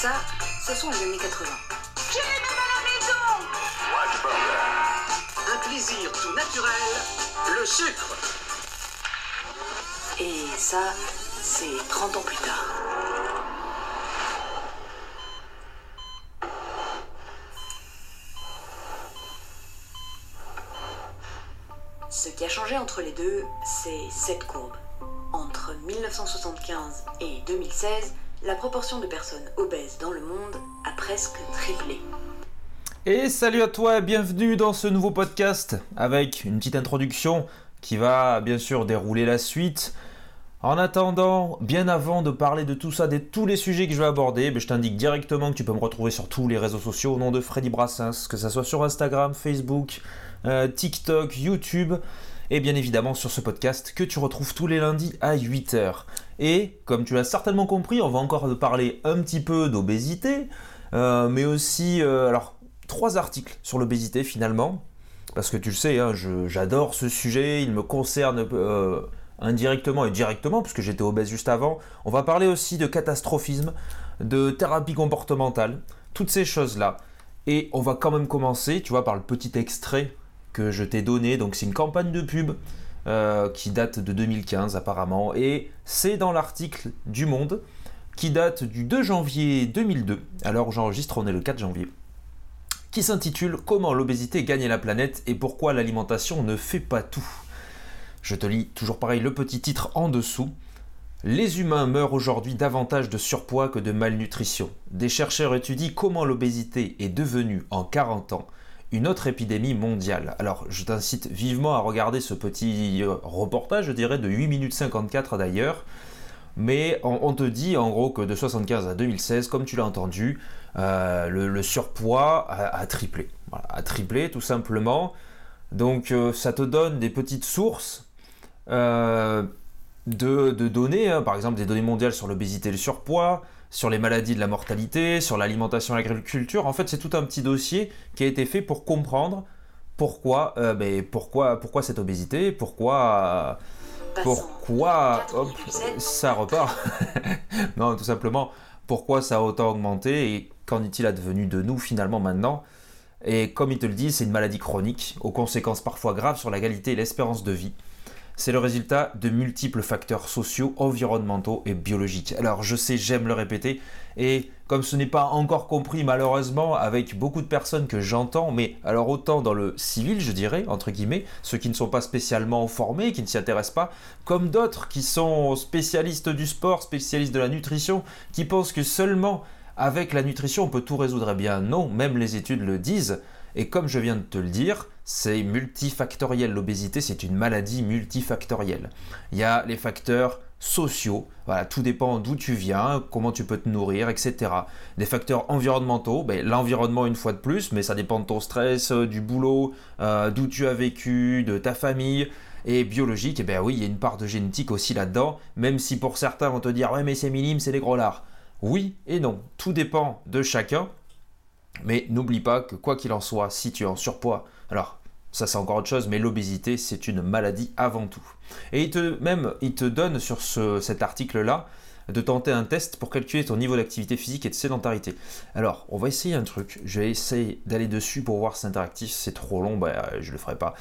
Ça, ce sont les années 80. J'ai même à la maison Un plaisir tout naturel, le sucre. Et ça, c'est 30 ans plus tard. Ce qui a changé entre les deux, c'est cette courbe. Entre 1975 et 2016, la proportion de personnes obèses dans le monde a presque triplé. Et salut à toi bienvenue dans ce nouveau podcast avec une petite introduction qui va bien sûr dérouler la suite. En attendant, bien avant de parler de tout ça, de tous les sujets que je vais aborder, ben, je t'indique directement que tu peux me retrouver sur tous les réseaux sociaux au nom de Freddy Brassens, que ce soit sur Instagram, Facebook, euh, TikTok, YouTube, et bien évidemment sur ce podcast que tu retrouves tous les lundis à 8h. Et comme tu l'as certainement compris, on va encore parler un petit peu d'obésité, euh, mais aussi, euh, alors, trois articles sur l'obésité finalement, parce que tu le sais, hein, j'adore ce sujet, il me concerne euh, indirectement et directement, puisque j'étais obèse juste avant. On va parler aussi de catastrophisme, de thérapie comportementale, toutes ces choses-là. Et on va quand même commencer, tu vois, par le petit extrait que je t'ai donné. Donc c'est une campagne de pub euh, qui date de 2015 apparemment, et c'est dans l'article du Monde qui date du 2 janvier 2002. Alors j'enregistre, on est le 4 janvier qui s'intitule Comment l'obésité gagne la planète et pourquoi l'alimentation ne fait pas tout? Je te lis toujours pareil le petit titre en dessous. Les humains meurent aujourd'hui davantage de surpoids que de malnutrition. Des chercheurs étudient comment l'obésité est devenue en 40 ans une autre épidémie mondiale. Alors je t'incite vivement à regarder ce petit euh, reportage, je dirais de 8 minutes 54 d'ailleurs. Mais on, te dit en gros que de 75 à 2016, comme tu l'as entendu, euh, le, surpoids a, triplé. A triplé tout simplement. Donc euh, ça te donne des petites sources de, de données, hein, par exemple des données mondiales sur l'obésité et le surpoids, sur les maladies de la mortalité, sur l'alimentation et l'agriculture. En fait, c'est tout un petit dossier qui a été fait pour comprendre pourquoi, euh, ben, pourquoi, pourquoi cette obésité, pourquoi, Passant pourquoi de hop, 4,7, ça repart. non, tout simplement, pourquoi ça a autant augmenté et qu'en est-il advenu de nous finalement maintenant? Et comme il te le dit, c'est une maladie chronique, aux conséquences parfois graves sur la qualité et l'espérance de vie. C'est le résultat de multiples facteurs sociaux, environnementaux et biologiques. Alors je sais, j'aime le répéter, et comme ce n'est pas encore compris malheureusement avec beaucoup de personnes que j'entends, mais alors autant dans le civil je dirais, entre guillemets, ceux qui ne sont pas spécialement formés, qui ne s'y intéressent pas, comme d'autres qui sont spécialistes du sport, spécialistes de la nutrition, qui pensent que seulement avec la nutrition on peut tout résoudre. Eh bien non, même les études le disent. Et comme je viens de te le dire, c'est multifactoriel. L'obésité, c'est une maladie multifactorielle. Il y a les facteurs sociaux, voilà, tout dépend d'où tu viens, comment tu peux te nourrir, etc. Des facteurs environnementaux, ben, l'environnement une fois de plus, mais ça dépend de ton stress, euh, du boulot, euh, d'où tu as vécu, de ta famille. Et biologique, eh ben oui, il y a une part de génétique aussi là-dedans, même si pour certains vont te dire ouais mais c'est minime, c'est des gros lards. Oui et non, tout dépend de chacun. Mais n'oublie pas que quoi qu'il en soit, si tu es en surpoids, alors ça c'est encore autre chose, mais l'obésité c'est une maladie avant tout. Et il te, même il te donne sur ce- cet article-là de tenter un test pour calculer ton niveau d'activité physique et de sédentarité. Alors, on va essayer un truc. Je vais essayer d'aller dessus pour voir si c'est interactif. C'est trop long, bah, je le ferai pas.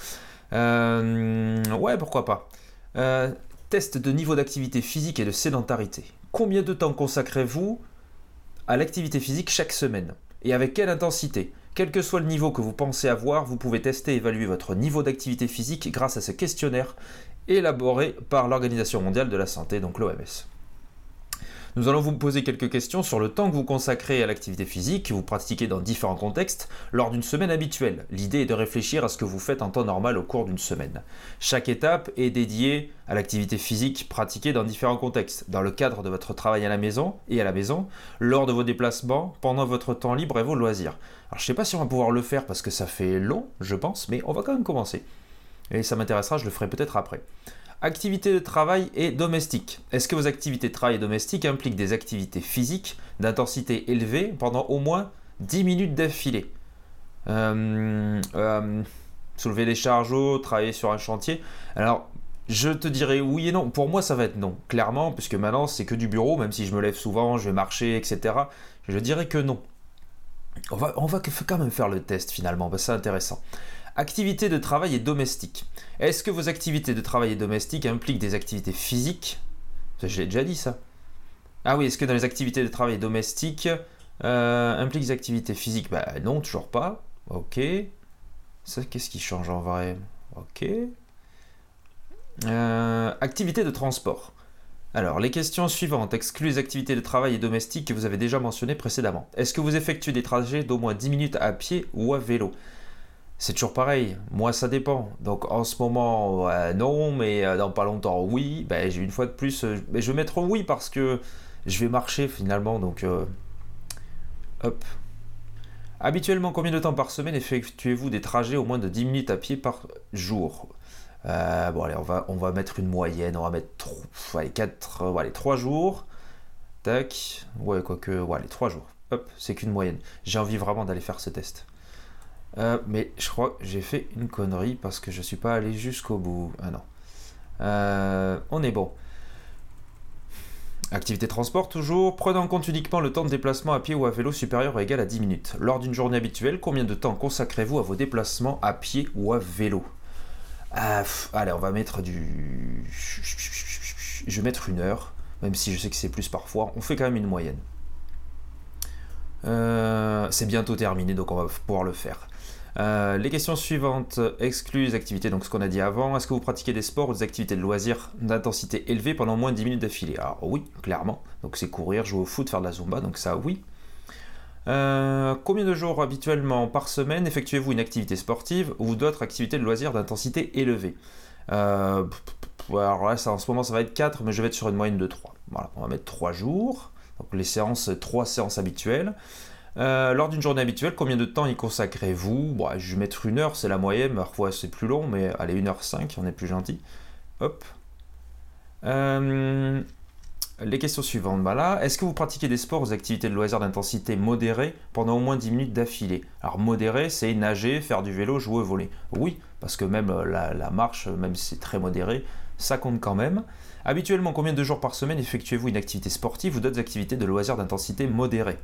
Euh, ouais, pourquoi pas. Euh, test de niveau d'activité physique et de sédentarité. Combien de temps consacrez-vous à l'activité physique chaque semaine? Et avec quelle intensité? Quel que soit le niveau que vous pensez avoir, vous pouvez tester et évaluer votre niveau d'activité physique grâce à ce questionnaire élaboré par l'Organisation mondiale de la santé, donc l'OMS. Nous allons vous poser quelques questions sur le temps que vous consacrez à l'activité physique, que vous pratiquez dans différents contextes, lors d'une semaine habituelle. L'idée est de réfléchir à ce que vous faites en temps normal au cours d'une semaine. Chaque étape est dédiée à l'activité physique pratiquée dans différents contextes, dans le cadre de votre travail à la maison et à la maison, lors de vos déplacements, pendant votre temps libre et vos loisirs. Alors je ne sais pas si on va pouvoir le faire parce que ça fait long, je pense, mais on va quand même commencer. Et ça m'intéressera, je le ferai peut-être après. Activités de travail et domestique. Est-ce que vos activités de travail et domestique impliquent des activités physiques d'intensité élevée pendant au moins 10 minutes d'affilée Euh, euh, Soulever des charges, travailler sur un chantier. Alors, je te dirais oui et non. Pour moi, ça va être non, clairement, puisque maintenant, c'est que du bureau, même si je me lève souvent, je vais marcher, etc. Je dirais que non. On va, on va quand même faire le test finalement, c'est intéressant. Activités de travail et domestique. Est-ce que vos activités de travail et domestique impliquent des activités physiques? J'ai déjà dit ça. Ah oui, est-ce que dans les activités de travail et domestique euh, impliquent des activités physiques? Bah non, toujours pas. Ok. Ça, qu'est-ce qui change en vrai? Ok. Euh, activités de transport. Alors, les questions suivantes excluent les activités de travail et domestiques que vous avez déjà mentionnées précédemment. Est-ce que vous effectuez des trajets d'au moins 10 minutes à pied ou à vélo? C'est toujours pareil, moi ça dépend. Donc en ce moment, non, mais euh, dans pas longtemps, oui. Ben, j'ai une fois de plus, euh, je vais mettre oui parce que je vais marcher finalement, donc euh. Habituellement, combien de temps par semaine effectuez-vous des trajets au moins de 10 minutes à pied par jour? Euh, bon, allez, on va, mettre une moyenne. On va mettre 3, allez, 4, euh, allez, 3 jours. Tac. Ouais, quoique, ouais, allez, 3 jours. Hop, c'est qu'une moyenne. J'ai envie vraiment d'aller faire ce test. Euh, mais je crois que j'ai fait une connerie parce que je suis pas allé jusqu'au bout. Ah non. on est bon. Activité transport toujours. Prenez en compte uniquement le temps de déplacement à pied ou à vélo supérieur ou égal à 10 minutes. Lors d'une journée habituelle, combien de temps consacrez-vous à vos déplacements à pied ou à vélo? Ah, allez, on va mettre du. Je vais mettre une heure, même si je sais que c'est plus parfois. On fait quand même une moyenne. Euh, c'est bientôt terminé, donc on va pouvoir le faire. Euh, les questions suivantes excluent les activités, donc ce qu'on a dit avant. Est-ce que vous pratiquez des sports ou des activités de loisirs d'intensité élevée pendant moins de 10 minutes d'affilée? Alors oui, clairement. Donc c'est courir, jouer au foot, faire de la zumba, donc ça oui. Euh, combien de jours habituellement par semaine effectuez-vous une activité sportive ou d'autres activités de loisirs d'intensité élevée? Euh, Alors là, en ce moment, ça va être 4, mais je vais être sur une moyenne de 3. Voilà, on va mettre 3 jours. Donc les séances, 3 séances habituelles. Euh, lors d'une journée habituelle, combien de temps y consacrez-vous? Bon, Je vais mettre une heure, c'est la moyenne, parfois c'est plus long, mais allez, 1h05, on est plus gentil. Hop. Euh, les questions suivantes. Bah est-ce que vous pratiquez des sports ou activités de loisirs d'intensité modérée pendant au moins 10 minutes d'affilée? Alors modéré, c'est nager, faire du vélo, jouer au volet. Oui, parce que même euh, la, marche, même si c'est très modéré, ça compte quand même. Habituellement, combien de jours par semaine effectuez-vous une activité sportive ou d'autres activités de loisirs d'intensité modérée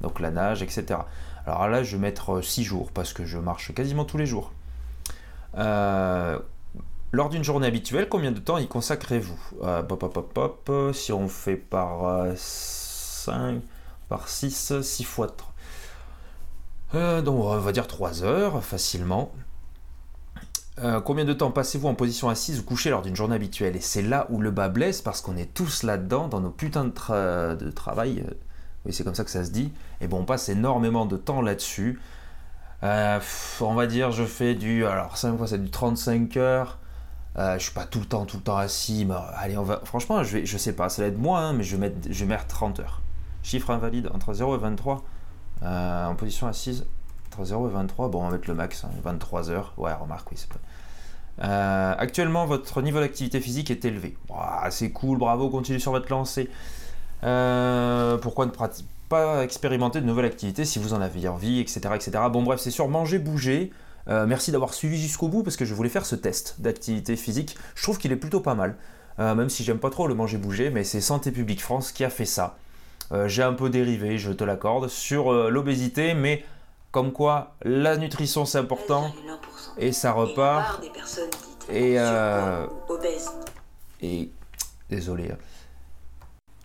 Donc la nage, etc. Alors là, je vais mettre 6 euh, jours parce que je marche quasiment tous les jours. Euh, lors d'une journée habituelle, combien de temps y consacrez-vous? Euh, pop, Si on fait par 5, euh, par 6, 6 fois 3. Euh, donc on va dire 3 heures facilement. combien de temps passez-vous en position assise ou couchée lors d'une journée habituelle? Et c'est là où le bas blesse parce qu'on est tous là-dedans dans nos putains de travail. Oui, c'est comme ça que ça se dit. Et bon, on passe énormément de temps là-dessus. on va dire, je fais du. Alors, 5 fois, c'est du 35 heures. Euh, je suis pas tout le temps, tout le temps assis. Mais, allez, on va. Franchement, je vais, je sais pas, ça va être moins, hein, mais je vais mettre, je vais mettre 30 heures. Chiffre invalide entre 0 et 23. Euh, en position assise, entre 0 et 23. Bon, on va mettre le max, 23 hein, heures. Ouais, remarque, oui, c'est pas. Euh, actuellement, votre niveau d'activité physique est élevé. c'est cool, bravo, continuez sur votre lancée. Pourquoi ne pas expérimenter de nouvelles activités si vous en avez envie, etc. etc. Bon, bref, c'est sur manger, bouger. Euh, merci d'avoir suivi jusqu'au bout parce que je voulais faire ce test d'activité physique. Je trouve qu'il est plutôt pas mal. Euh, même si j'aime pas trop le manger bouger, mais c'est Santé publique France qui a fait ça. Euh, j'ai un peu dérivé, je te l'accorde, sur l'obésité, mais comme quoi la nutrition c'est important et ça repart. Et, et désolé.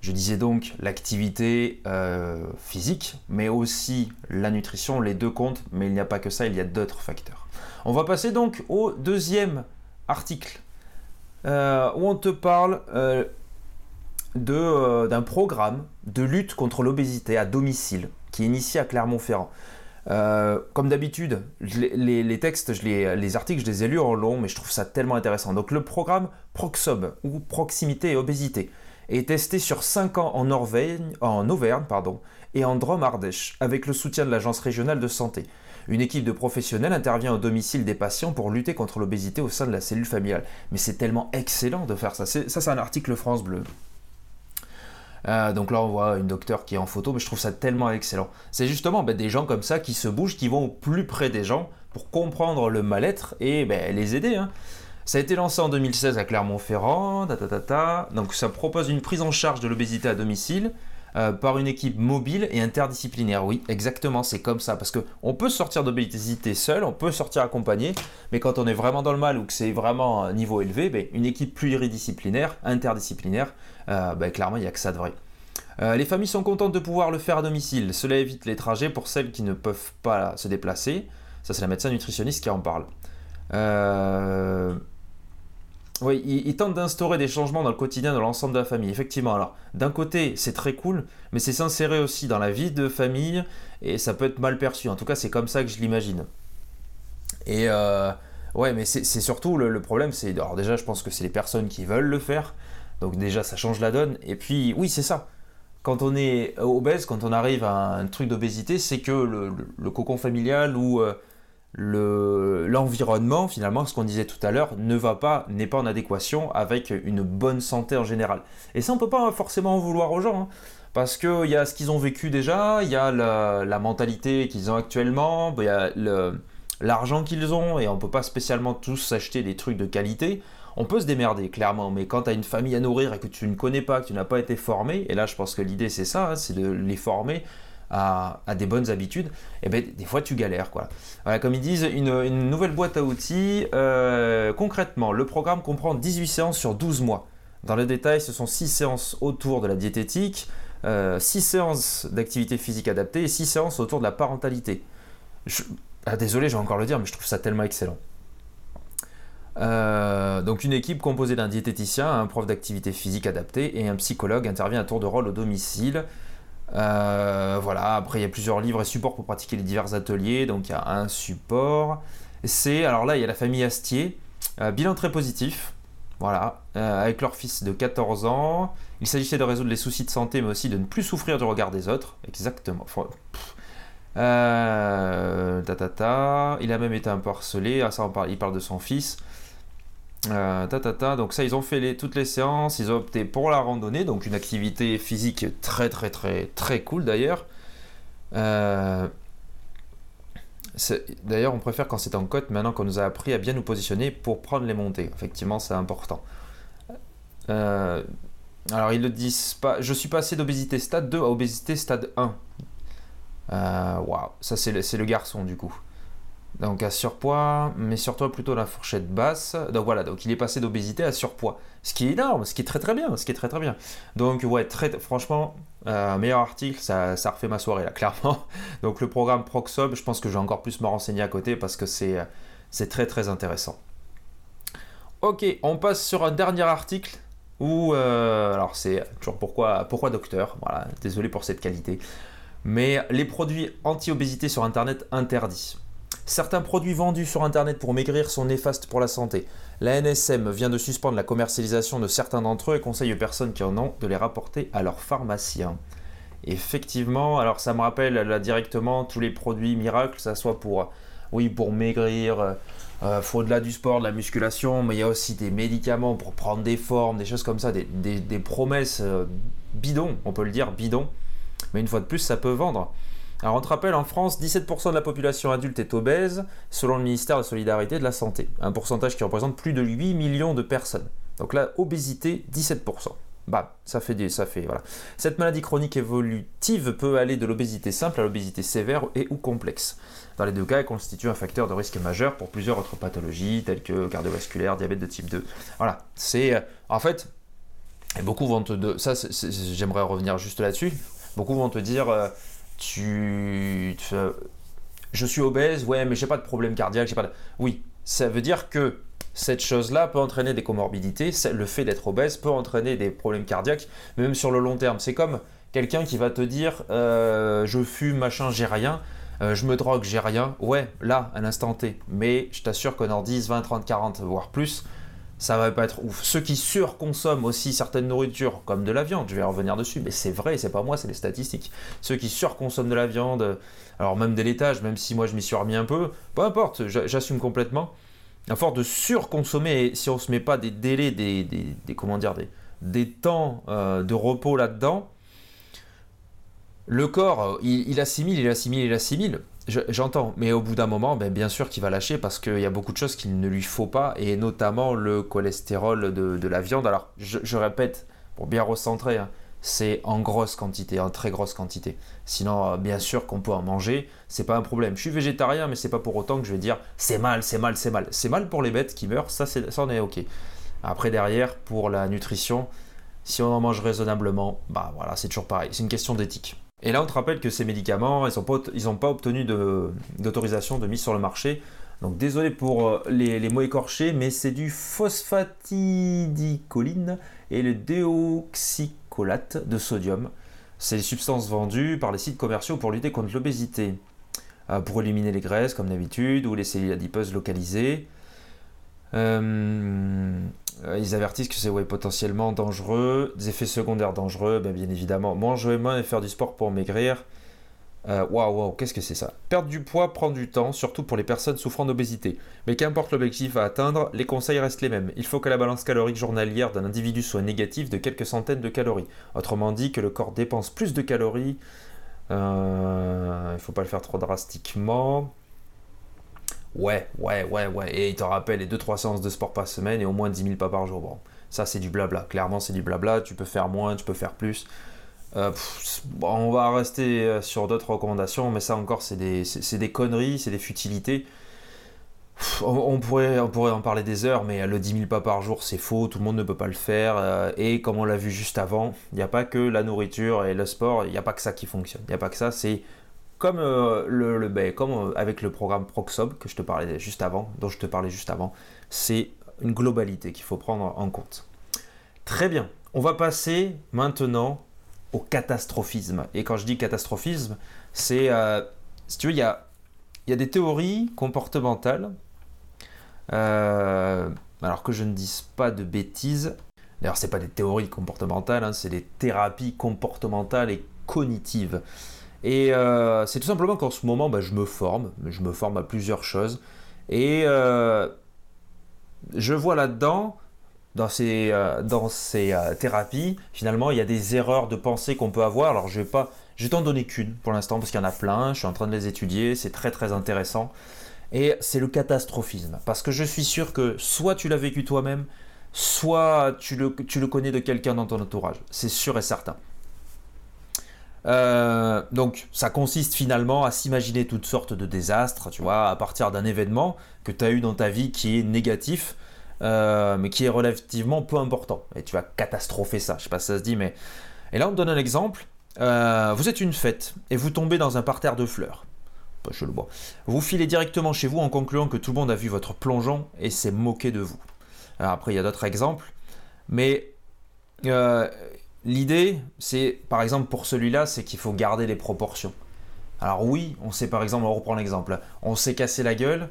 Je disais donc l'activité euh, physique, mais aussi la nutrition, les deux comptent, mais il n'y a pas que ça, il y a d'autres facteurs. On va passer donc au deuxième article, euh, où on te parle euh, d'un programme de lutte contre l'obésité à domicile, qui est initié à Clermont-Ferrand. comme d'habitude, les, textes, je les, les, articles, je les ai lus en long, mais je trouve ça tellement intéressant. Donc le programme Proxob, ou Proximité et Obésité, est testé sur 5 ans en, en Auvergne pardon, et en Drôme-Ardèche, avec le soutien de l'Agence régionale de santé. Une équipe de professionnels intervient au domicile des patients pour lutter contre l'obésité au sein de la cellule familiale. Mais c'est tellement excellent de faire ça. Ça, c'est un article France Bleu. Euh, donc là, on voit une docteure qui est en photo, mais je trouve ça tellement excellent. C'est justement ben, des gens comme ça qui se bougent, qui vont au plus près des gens pour comprendre le mal-être et ben, les aider. Hein. Ça a été lancé en 2016 à Clermont-Ferrand, donc ça propose une prise en charge de l'obésité à domicile euh, par une équipe mobile et interdisciplinaire. Oui, exactement, c'est comme ça. Parce qu'on peut sortir d'obésité seul, on peut sortir accompagné, mais quand on est vraiment dans le mal ou que c'est vraiment un niveau élevé, ben, une équipe pluridisciplinaire, interdisciplinaire, euh, ben, clairement, il n'y a que ça de vrai. Euh, les familles sont contentes de pouvoir le faire à domicile. Cela évite les trajets pour celles qui ne peuvent pas se déplacer. Ça, c'est la médecin nutritionniste qui en parle. Euh, oui, il, tente d'instaurer des changements dans le quotidien de l'ensemble de la famille. Effectivement, alors, d'un côté, c'est très cool, mais c'est s'insérer aussi dans la vie de famille, et ça peut être mal perçu. En tout cas, c'est comme ça que je l'imagine. Et euh, ouais, mais c'est surtout le, problème, c'est. Alors, déjà, je pense que c'est les personnes qui veulent le faire, donc déjà, ça change la donne. Et puis, oui, c'est ça. Quand on est obèse, quand on arrive à un truc d'obésité, c'est que le, cocon familial ou. Euh, l'environnement, finalement, ce qu'on disait tout à l'heure, ne va pas, n'est pas en adéquation avec une bonne santé en général. Et ça, on peut pas forcément en vouloir aux gens, hein. parce qu'il y a ce qu'ils ont vécu déjà, il y a la, mentalité qu'ils ont actuellement, il y a l'argent qu'ils ont, et on peut pas spécialement tous s'acheter des trucs de qualité. On peut se démerder, clairement, mais quand tu as une famille à nourrir et que tu ne connais pas, que tu n'as pas été formé, et là je pense que l'idée c'est ça, hein, c'est de les former, à, des bonnes habitudes, et eh ben, des fois tu galères. Quoi. comme ils disent, une, nouvelle boîte à outils. Euh, concrètement, le programme comprend 18 séances sur 12 mois. Dans le détail, ce sont 6 séances autour de la diététique, 6 euh, séances d'activité physique adaptée et 6 séances autour de la parentalité. Ah, désolé, je vais encore le dire, mais je trouve ça tellement excellent. Euh, donc une équipe composée d'un diététicien, un prof d'activité physique adaptée et un psychologue intervient à tour de rôle au domicile voilà, après il y a plusieurs livres et supports pour pratiquer les divers ateliers, donc il y a un support. C'est, alors là il y a la famille Astier, euh, bilan très positif, voilà, euh, avec leur fils de 14 ans. Il s'agissait de résoudre les soucis de santé, mais aussi de ne plus souffrir du regard des autres. Exactement. ta. Il a même été un peu harcelé, ah, ça parle, il parle de son fils. Euh, ta, Donc ça, ils ont fait toutes les séances, ils ont opté pour la randonnée, donc une activité physique très très très très cool d'ailleurs. Euh, d'ailleurs, on préfère quand c'est en côte, maintenant qu'on nous a appris à bien nous positionner pour prendre les montées. Effectivement, c'est important. Euh, alors, ils le disent pas. Je suis passé d'obésité stade 2 à obésité stade 1. Waouh, ça c'est le garçon du coup. Donc à surpoids, mais surtout plutôt la fourchette basse. Donc voilà, donc il est passé d'obésité à surpoids. Ce qui est énorme, ce qui est très très bien, ce qui est très très bien. Donc ouais, très, franchement, euh, meilleur article, ça, ça, refait ma soirée là, clairement. Donc le programme Proxob, je pense que je vais encore plus me renseigner à côté parce que c'est, très très intéressant. Ok, on passe sur un dernier article où, euh, alors c'est toujours pourquoi, pourquoi docteur, voilà, désolé pour cette qualité, mais les produits anti-obésité sur Internet interdits. Certains produits vendus sur Internet pour maigrir sont néfastes pour la santé. La NSM vient de suspendre la commercialisation de certains d'entre eux et conseille aux personnes qui en ont de les rapporter à leur pharmacien. Effectivement, alors ça me rappelle directement tous les produits miracles, ça soit pour, oui, pour maigrir, euh, euh au-delà du sport, de la musculation, mais il y a aussi des médicaments pour prendre des formes, des choses comme ça, des, promesses euh, bidons, on peut le dire, bidons. Mais une fois de plus, ça peut vendre. Alors on te rappelle, en France, 17% de la population adulte est obèse, selon le ministère de la Solidarité et de la Santé. Un pourcentage qui représente plus de 8 millions de personnes. Donc là, obésité, 17%. Bah, ça fait des, ça fait voilà. Cette maladie chronique évolutive peut aller de l'obésité simple à l'obésité sévère et ou complexe. Dans les deux cas, elle constitue un facteur de risque majeur pour plusieurs autres pathologies telles que cardiovasculaire, diabète de type 2. Voilà, c'est euh, en fait beaucoup vont te ça j'aimerais revenir juste là-dessus. Beaucoup vont te dire euh, tu, je suis obèse, ouais, mais j'ai pas de problème cardiaque, j'ai pas. Oui, ça veut dire que cette chose-là peut entraîner des comorbidités, le fait d'être obèse peut entraîner des problèmes cardiaques, même sur le long terme. C'est comme quelqu'un qui va te dire euh, je fume, machin, j'ai rien, euh, je me drogue, j'ai rien. Ouais, là, à l'instant T. Mais je t'assure que dans 10, 20, 30, 40, voire plus, ça va pas être ouf. Ceux qui surconsomment aussi certaines nourritures, comme de la viande, je vais revenir dessus, mais c'est vrai, c'est pas moi, c'est les statistiques. Ceux qui surconsomment de la viande, alors même des laitages, même si moi je m'y suis remis un peu, peu importe, j'assume complètement. À force de surconsommer, si on se met pas des délais, des, temps euh, de repos là-dedans, le corps, il, il, assimile, il assimile, il assimile. J'entends, mais au bout d'un moment, ben, bien sûr qu'il va lâcher parce qu'il y a beaucoup de choses qu'il ne lui faut pas, et notamment le cholestérol de, la viande. Alors, je, répète, pour bien recentrer, hein, c'est en grosse quantité, en très grosse quantité. Sinon, euh, bien sûr qu'on peut en manger, c'est pas un problème. Je suis végétarien, mais c'est pas pour autant que je vais dire c'est mal, c'est mal, c'est mal. C'est mal pour les bêtes qui meurent, ça, ça en est ok. Après, derrière, pour la nutrition, si on en mange raisonnablement, bah voilà, c'est toujours pareil. C'est une question d'éthique. Et là, on te rappelle que ces médicaments, ils n'ont pas, obtenu d'autorisation de, mise sur le marché. Donc désolé pour euh, les, les mots écorchés, mais c'est du phosphatidicoline et le déoxycolate de sodium. C'est des substances vendues par les sites commerciaux pour lutter contre l'obésité, euh, pour éliminer les graisses comme d'habitude ou les cellules adipeuses localisées. Euh, ils avertissent que c'est potentiellement dangereux, des effets secondaires dangereux, ben, bien évidemment. Manger moins et faire du sport pour maigrir. Euh, waouh, wow, qu'est-ce que c'est ça? Perdre du poids prend du temps, surtout pour les personnes souffrant d'obésité. Mais qu'importe l'objectif à atteindre, les conseils restent les mêmes. Il faut que la balance calorique journalière d'un individu soit négative de quelques centaines de calories. Autrement dit, que le corps dépense plus de calories. Euh, il ne faut pas le faire trop drastiquement. Ouais, ouais, ouais, ouais. Et il te rappelle les 2-3 séances de sport par semaine et au moins 10 000 pas par jour. Bon, ça c'est du blabla. Clairement, c'est du blabla. Tu peux faire moins, tu peux faire plus. Euh, on va rester euh, sur d'autres recommandations, mais ça encore, c'est des, conneries, c'est des futilités. on, pourrait, en parler des heures, mais le 10 000 pas par jour, c'est faux, tout le monde ne peut pas le faire. Euh, et comme on l'a vu juste avant, il n'y a pas que la nourriture et le sport, il n'y a pas que ça qui fonctionne. Il n'y a pas que ça, c'est comme, le, ben, comme avec le programme Proxob que je te parlais juste avant, dont je te parlais juste avant, c'est une globalité qu'il faut prendre en compte. Très bien, on va passer maintenant au catastrophisme. Et quand je dis catastrophisme, c'est, euh, si tu veux, il y a, des théories comportementales, euh, alors que je ne dise pas de bêtises. D'ailleurs, c'est pas des théories comportementales, hein, c'est des thérapies comportementales et cognitives. Et euh, c'est tout simplement qu'en ce moment, bah, je me forme, je me forme à plusieurs choses. Et je vois là-dedans dans ces, euh, euh, thérapies, finalement, il y a des erreurs de pensée qu'on peut avoir. Alors, je vais pas, je vais t'en donner qu'une pour l'instant parce qu'il y en a plein. Je suis en train de les étudier. C'est très très intéressant. Et c'est le catastrophisme. Parce que je suis sûr que soit tu l'as vécu toi-même, soit tu le connais de quelqu'un dans ton entourage. C'est sûr et certain. Euh, donc, ça consiste finalement à s'imaginer toutes sortes de désastres, tu vois, à partir d'un événement que tu as eu dans ta vie qui est négatif euh, mais qui est relativement peu important. Et tu vas catastropher ça, je sais pas si ça se dit, mais... Et là, on te donne un exemple. Euh, vous êtes une fête et vous tombez dans un parterre de fleurs. je le vois. Vous filez directement chez vous en concluant que tout le monde a vu votre plongeon et s'est moqué de vous. après, il y a d'autres exemples. Mais l'idée, c'est, par exemple, pour celui-là, c'est qu'il faut garder les proportions. Alors oui, on sait par exemple, on reprend l'exemple, on s'est cassé la gueule,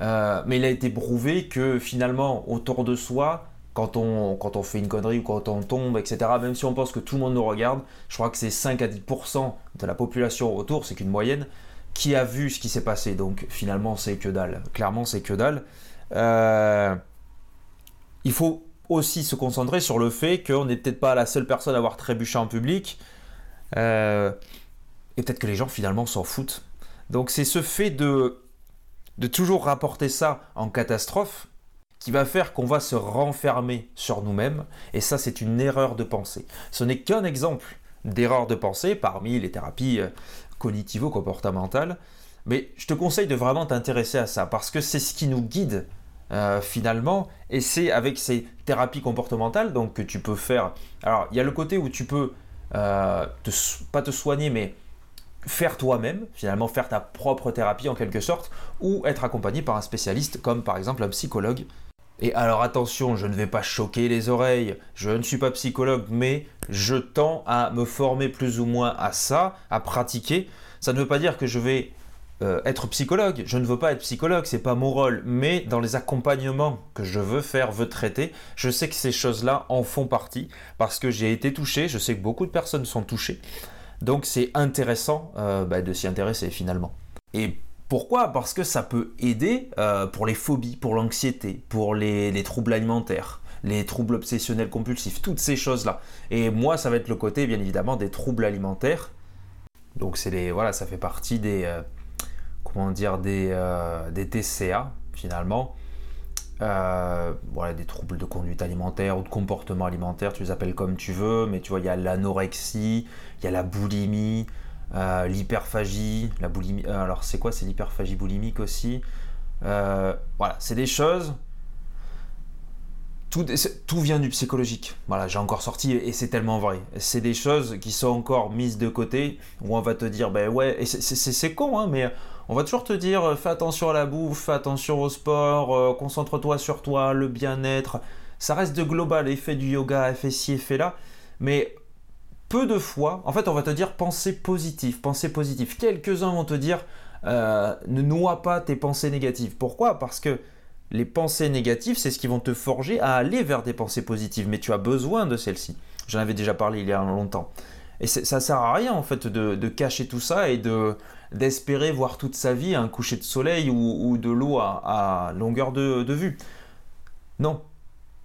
euh, mais il a été prouvé que finalement, autour de soi, quand on, quand on fait une connerie ou quand on tombe, etc., même si on pense que tout le monde nous regarde, je crois que c'est 5 à 10% de la population autour, c'est qu'une moyenne, qui a vu ce qui s'est passé. Donc finalement, c'est que dalle. Clairement, c'est que dalle. Euh, il faut aussi se concentrer sur le fait qu'on n'est peut-être pas la seule personne à avoir trébuché en public. Euh, et peut-être que les gens finalement s'en foutent. Donc c'est ce fait de de toujours rapporter ça en catastrophe qui va faire qu'on va se renfermer sur nous-mêmes. Et ça, c'est une erreur de pensée. Ce n'est qu'un exemple d'erreur de pensée parmi les thérapies euh, cognitivo-comportementales. Mais je te conseille de vraiment t'intéresser à ça parce que c'est ce qui nous guide euh, finalement. Et c'est avec ces thérapies comportementales donc, que tu peux faire. Alors, il y a le côté où tu peux euh, pas te soigner, mais faire toi-même, finalement faire ta propre thérapie en quelque sorte, ou être accompagné par un spécialiste comme par exemple un psychologue. Et alors attention, je ne vais pas choquer les oreilles, je ne suis pas psychologue, mais je tends à me former plus ou moins à ça, à pratiquer. Ça ne veut pas dire que je vais euh, être psychologue, je ne veux pas être psychologue, c'est pas mon rôle, mais dans les accompagnements que je veux faire, veux traiter, je sais que ces choses-là en font partie parce que j'ai été touché, je sais que beaucoup de personnes sont touchées. Donc c'est intéressant euh, bah, de s'y intéresser finalement. Et pourquoi? Parce que ça peut aider euh, pour les phobies, pour l'anxiété, pour les, troubles alimentaires, les troubles obsessionnels compulsifs, toutes ces choses-là. Et moi, ça va être le côté, bien évidemment, des troubles alimentaires. Donc c'est les, voilà, ça fait partie des, comment dire, des, des TCA finalement. voilà, des troubles de conduite alimentaire ou de comportement alimentaire, tu les appelles comme tu veux, mais tu vois, il y a l'anorexie, il y a la boulimie, l'hyperphagie, la boulimie. alors, c'est quoi C'est l'hyperphagie boulimique aussi? voilà, c'est des choses tout, tout, vient du psychologique. Voilà, j'ai encore sorti et c'est tellement vrai. C'est des choses qui sont encore mises de côté où on va te dire, ben ouais, et c'est con, hein, mais on va toujours te dire, euh, fais attention à la bouffe, fais attention au sport, euh, concentre-toi sur toi, le bien-être. Ça reste de global, effet du yoga, effet ci, effet là. Mais peu de fois, en fait, on va te dire pensée positive, pensée positive. Quelques-uns vont te dire, euh, ne noie pas tes pensées négatives. Pourquoi? Parce que les pensées négatives, c'est ce qui vont te forger à aller vers des pensées positives, mais tu as besoin de celles-ci. J'en avais déjà parlé il y a longtemps. Et ça sert à rien en fait de, cacher tout ça et de d'espérer voir toute sa vie un coucher de soleil ou, de l'eau à, longueur de, vue. Non,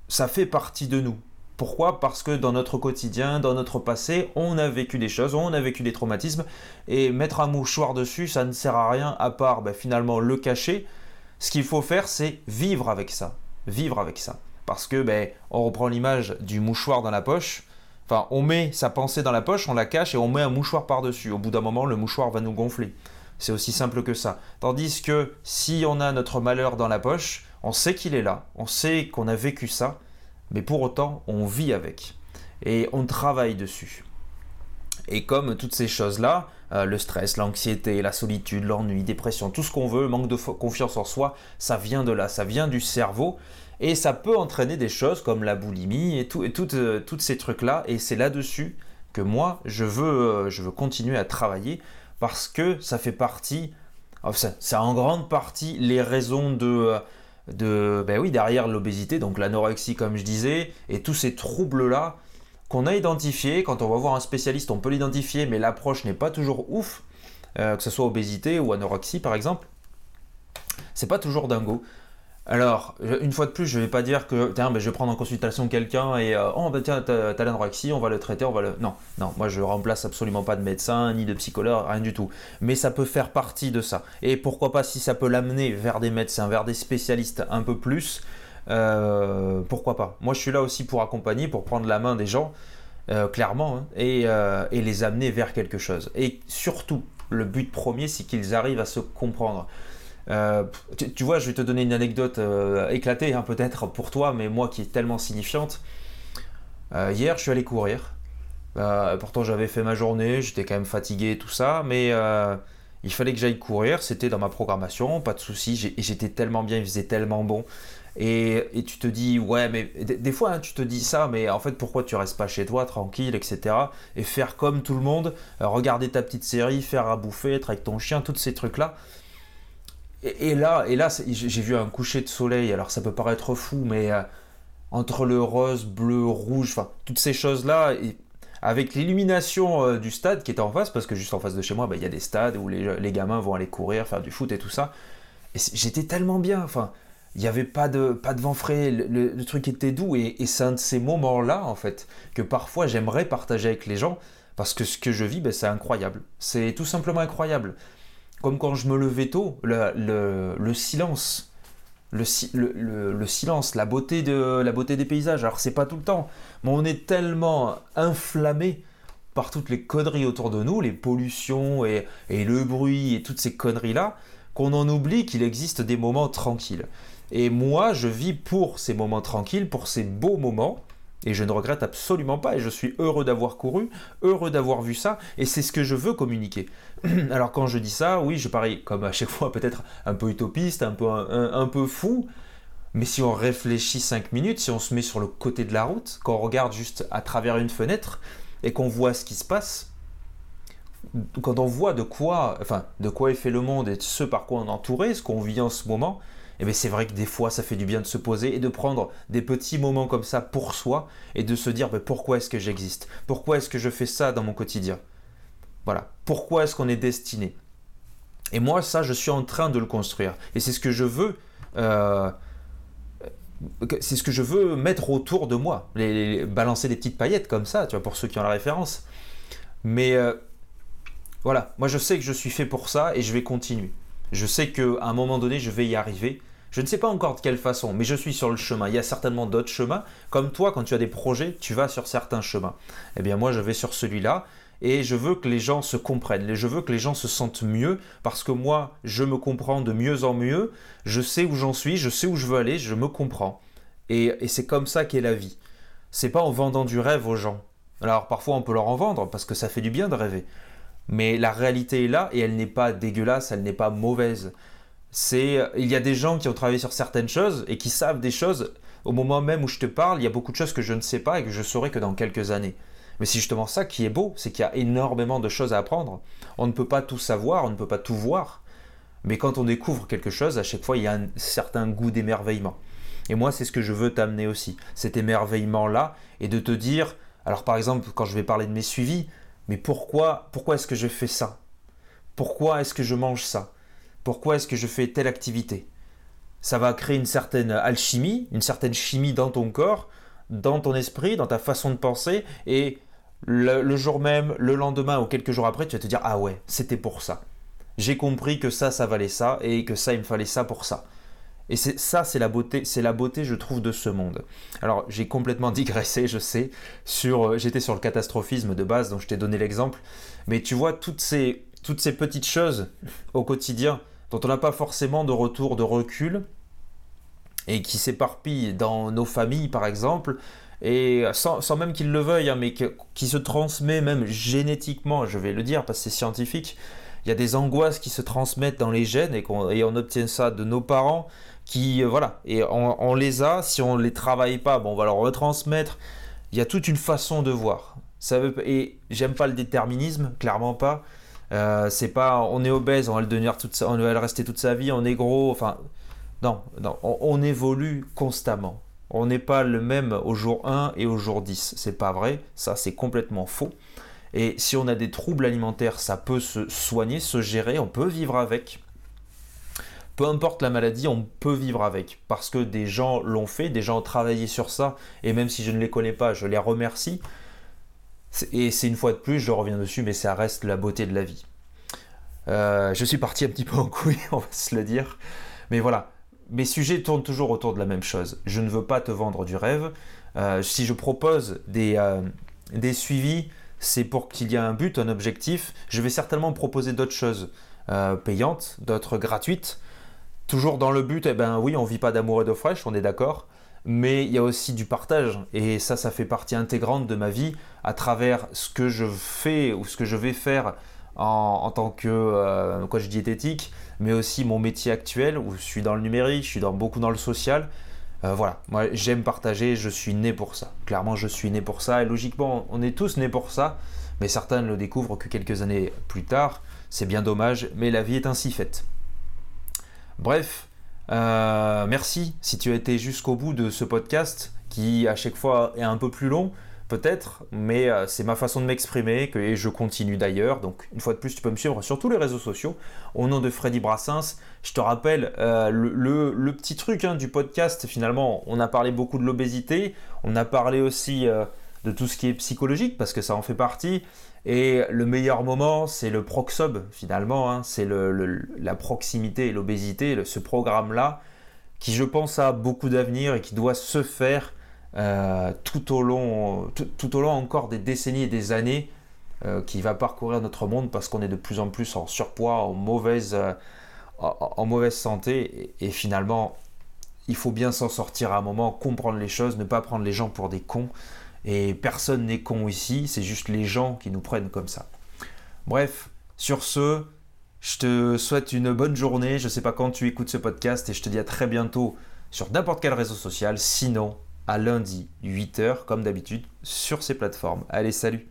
ça fait partie de nous. Pourquoi? Parce que dans notre quotidien, dans notre passé, on a vécu des choses, on a vécu des traumatismes, et mettre un mouchoir dessus, ça ne sert à rien à part ben, finalement le cacher, ce qu'il faut faire, c'est vivre avec ça. Vivre avec ça. Parce que, ben, on reprend l'image du mouchoir dans la poche. Enfin, on met sa pensée dans la poche, on la cache et on met un mouchoir par-dessus. Au bout d'un moment, le mouchoir va nous gonfler. C'est aussi simple que ça. Tandis que si on a notre malheur dans la poche, on sait qu'il est là, on sait qu'on a vécu ça, mais pour autant, on vit avec. Et on travaille dessus. Et comme toutes ces choses-là, euh, le stress, l'anxiété, la solitude, l'ennui, dépression, tout ce qu'on veut, manque de confiance en soi, ça vient de là, ça vient du cerveau. Et ça peut entraîner des choses comme la boulimie et, tout, et toutes, euh, ces trucs-là. Et c'est là-dessus que moi, je veux, euh, je veux continuer à travailler parce que ça fait partie, c'est en grande partie les raisons de, de ben derrière l'obésité, donc l'anorexie comme je disais, et tous ces troubles-là qu'on a identifié. Quand on va voir un spécialiste, on peut l'identifier, mais l'approche n'est pas toujours ouf, euh, que ce soit obésité ou anorexie par exemple. C'est pas toujours dingo. Alors, une fois de plus, je vais pas dire que tiens, ben, je vais prendre en consultation quelqu'un et euh, oh ben tiens, t'as, l'anorexie, on va le traiter, on va le. Non, non, moi je remplace absolument pas de médecin ni de psychologue, rien du tout. Mais ça peut faire partie de ça. Et pourquoi pas si ça peut l'amener vers des médecins, vers des spécialistes un peu plus, euh, pourquoi pas Moi, je suis là aussi pour accompagner, pour prendre la main des gens, euh, clairement, hein, et, les amener vers quelque chose. Et surtout, le but premier, c'est qu'ils arrivent à se comprendre. Tu, vois, je vais te donner une anecdote éclatée, hein, peut-être pour toi, mais moi qui est tellement signifiante. hier, je suis allé courir. pourtant, j'avais fait ma journée, j'étais quand même fatigué, tout ça, mais il fallait que j'aille courir, c'était dans ma programmation, pas de souci, j'étais tellement bien, il faisait tellement bon. Et, tu te dis, ouais, mais des, fois, hein, tu te dis ça, mais en fait, pourquoi tu restes pas chez toi, tranquille, etc. Et faire comme tout le monde, euh, regarder ta petite série, faire à bouffer, être avec ton chien, tous ces trucs-là. Et, là, et là j'ai vu un coucher de soleil, alors ça peut paraître fou, mais euh, entre le rose, bleu, rouge, enfin, toutes ces choses-là, avec l'illumination euh, du stade qui était en face, parce que juste en face de chez moi, bah, il y a des stades où les, gamins vont aller courir, faire du foot et tout ça. Et j'étais tellement bien, enfin il n'y avait pas de, pas de vent frais, le, truc était doux, et, c'est un de ces moments-là, en fait, que parfois j'aimerais partager avec les gens, parce que ce que je vis, ben, c'est incroyable. C'est tout simplement incroyable. Comme quand je me levais tôt, le, le silence, le, le, silence, la beauté, de, la beauté des paysages, alors c'est pas tout le temps, mais on est tellement inflammé par toutes les conneries autour de nous, les pollutions et, et le bruit et toutes ces conneries-là, qu'on en oublie qu'il existe des moments tranquilles. Et moi, je vis pour ces moments tranquilles, pour ces beaux moments. Et je ne regrette absolument pas, et je suis heureux d'avoir couru, heureux d'avoir vu ça, et c'est ce que je veux communiquer. Alors quand je dis ça, oui, je parie comme à chaque fois peut-être un peu utopiste, un peu, un, peu fou, mais si on réfléchit 5 minutes, si on se met sur le côté de la route, qu'on regarde juste à travers une fenêtre, et qu'on voit ce qui se passe, quand on voit de quoi, enfin, de quoi est fait le monde et ce par quoi on est entouré, ce qu'on vit en ce moment, eh bien c'est vrai que des fois ça fait du bien de se poser et de prendre des petits moments comme ça pour soi et de se dire ben, pourquoi est-ce que j'existe? Pourquoi est-ce que je fais ça dans mon quotidien? Voilà, pourquoi est-ce qu'on est destiné? Et moi ça je suis en train de le construire. Et c'est ce que je veux euh, c'est ce que je veux mettre autour de moi, les, balancer des petites paillettes comme ça, tu vois, pour ceux qui ont la référence. Mais euh, voilà, moi je sais que je suis fait pour ça et je vais continuer. Je sais qu'à un moment donné, je vais y arriver. Je ne sais pas encore de quelle façon, mais je suis sur le chemin. Il y a certainement d'autres chemins. Comme toi, quand tu as des projets, tu vas sur certains chemins. Eh bien, moi, je vais sur celui-là. Et je veux que les gens se comprennent. Je veux que les gens se sentent mieux parce que moi, je me comprends de mieux en mieux. Je sais où j'en suis, je sais où je veux aller, je me comprends. Et, et c'est comme ça qu'est la vie. C'est pas en vendant du rêve aux gens. Alors parfois on peut leur en vendre parce que ça fait du bien de rêver. Mais la réalité est là et elle n'est pas dégueulasse, elle n'est pas mauvaise. C'est il y a des gens qui ont travaillé sur certaines choses et qui savent des choses au moment même où je te parle, il y a beaucoup de choses que je ne sais pas et que je saurai que dans quelques années. Mais c'est justement ça qui est beau, c'est qu'il y a énormément de choses à apprendre. On ne peut pas tout savoir, on ne peut pas tout voir. Mais quand on découvre quelque chose, à chaque fois, il y a un certain goût d'émerveillement. Et moi, c'est ce que je veux t'amener aussi, cet émerveillement-là, et de te dire, alors par exemple, quand je vais parler de mes suivis, mais pourquoi, pourquoi est-ce que je fais ça? Pourquoi est-ce que je mange ça? Pourquoi est-ce que je fais telle activité? Ça va créer une certaine alchimie, une certaine chimie dans ton corps, dans ton esprit, dans ta façon de penser, et le, jour même, le lendemain ou quelques jours après, tu vas te dire, ah ouais, c'était pour ça. J'ai compris que ça, ça valait ça, et que ça, il me fallait ça pour ça. Et c'est ça, c'est la beauté, c'est la beauté, je trouve, de ce monde. Alors, j'ai complètement digressé, je sais, sur, euh, j'étais sur le catastrophisme de base, dont je t'ai donné l'exemple, mais tu vois toutes ces, toutes ces petites choses au quotidien dont on n'a pas forcément de retour, de recul, et qui s'éparpillent dans nos familles, par exemple, et sans, sans même qu'ils le veuillent, hein, mais qui se transmet même génétiquement, je vais le dire parce que c'est scientifique. Il y a des angoisses qui se transmettent dans les gènes et, on, et on obtient ça de nos parents qui, euh, voilà, et on, les a, si on les travaille pas, bon, on va leur retransmettre. Il y a toute une façon de voir. Ça veut, et j'aime pas le déterminisme, clairement pas. Euh, c'est pas, on est obèse, on va le devenir toute on va le rester toute sa vie, on est gros, enfin, non, non, on, on évolue constamment. On n'est pas le même au jour 1 et au jour 10. C'est pas vrai, ça c'est complètement faux. Et si on a des troubles alimentaires, ça peut se soigner, se gérer, on peut vivre avec peu importe la maladie, on peut vivre avec. Parce que des gens l'ont fait, des gens ont travaillé sur ça, et même si je ne les connais pas, je les remercie. Et c'est une fois de plus, je reviens dessus, mais ça reste la beauté de la vie. Euh, je suis parti un petit peu en couille, on va se le dire. Mais voilà, mes sujets tournent toujours autour de la même chose. Je ne veux pas te vendre du rêve. Euh, si je propose des, euh, des suivis, c'est pour qu'il y ait un but, un objectif. Je vais certainement proposer d'autres choses payantes, d'autres gratuites. Toujours dans le but, eh ben oui, on vit pas d'amour et d'eau fraîche, on est d'accord, mais il y a aussi du partage, et ça, ça fait partie intégrante de ma vie à travers ce que je fais ou ce que je vais faire en, tant que euh, coach diététique, mais aussi mon métier actuel où je suis dans le numérique, je suis dans, beaucoup dans le social. Euh, voilà, moi j'aime partager, je suis né pour ça. Clairement, je suis né pour ça, et logiquement, on est tous nés pour ça, mais certains ne le découvrent que quelques années plus tard. C'est bien dommage, mais la vie est ainsi faite. Bref, euh, merci si tu as été jusqu'au bout de ce podcast qui à chaque fois est un peu plus long peut-être, mais euh, c'est ma façon de m'exprimer et je continue d'ailleurs. Donc une fois de plus, tu peux me suivre sur tous les réseaux sociaux au nom de Freddy Brassens. Je te rappelle euh, le, petit truc hein, du podcast, finalement, on a parlé beaucoup de l'obésité, on a parlé aussi de tout ce qui est psychologique parce que ça en fait partie. Et le meilleur moment, c'est le Proxob finalement, hein. c'est la proximité et l'obésité, ce programme-là, qui je pense a beaucoup d'avenir et qui doit se faire euh, tout, au long, encore des décennies et des années, euh, qui va parcourir notre monde parce qu'on est de plus en plus en surpoids, en mauvaise, euh, santé, et finalement, il faut bien s'en sortir à un moment, comprendre les choses, ne pas prendre les gens pour des cons. Et personne n'est con ici, c'est juste les gens qui nous prennent comme ça. Bref, sur ce, je te souhaite une bonne journée. Je ne sais pas quand tu écoutes ce podcast et je te dis à très bientôt sur n'importe quel réseau social. Sinon, à lundi, 8h, comme d'habitude, sur ces plateformes. Allez, salut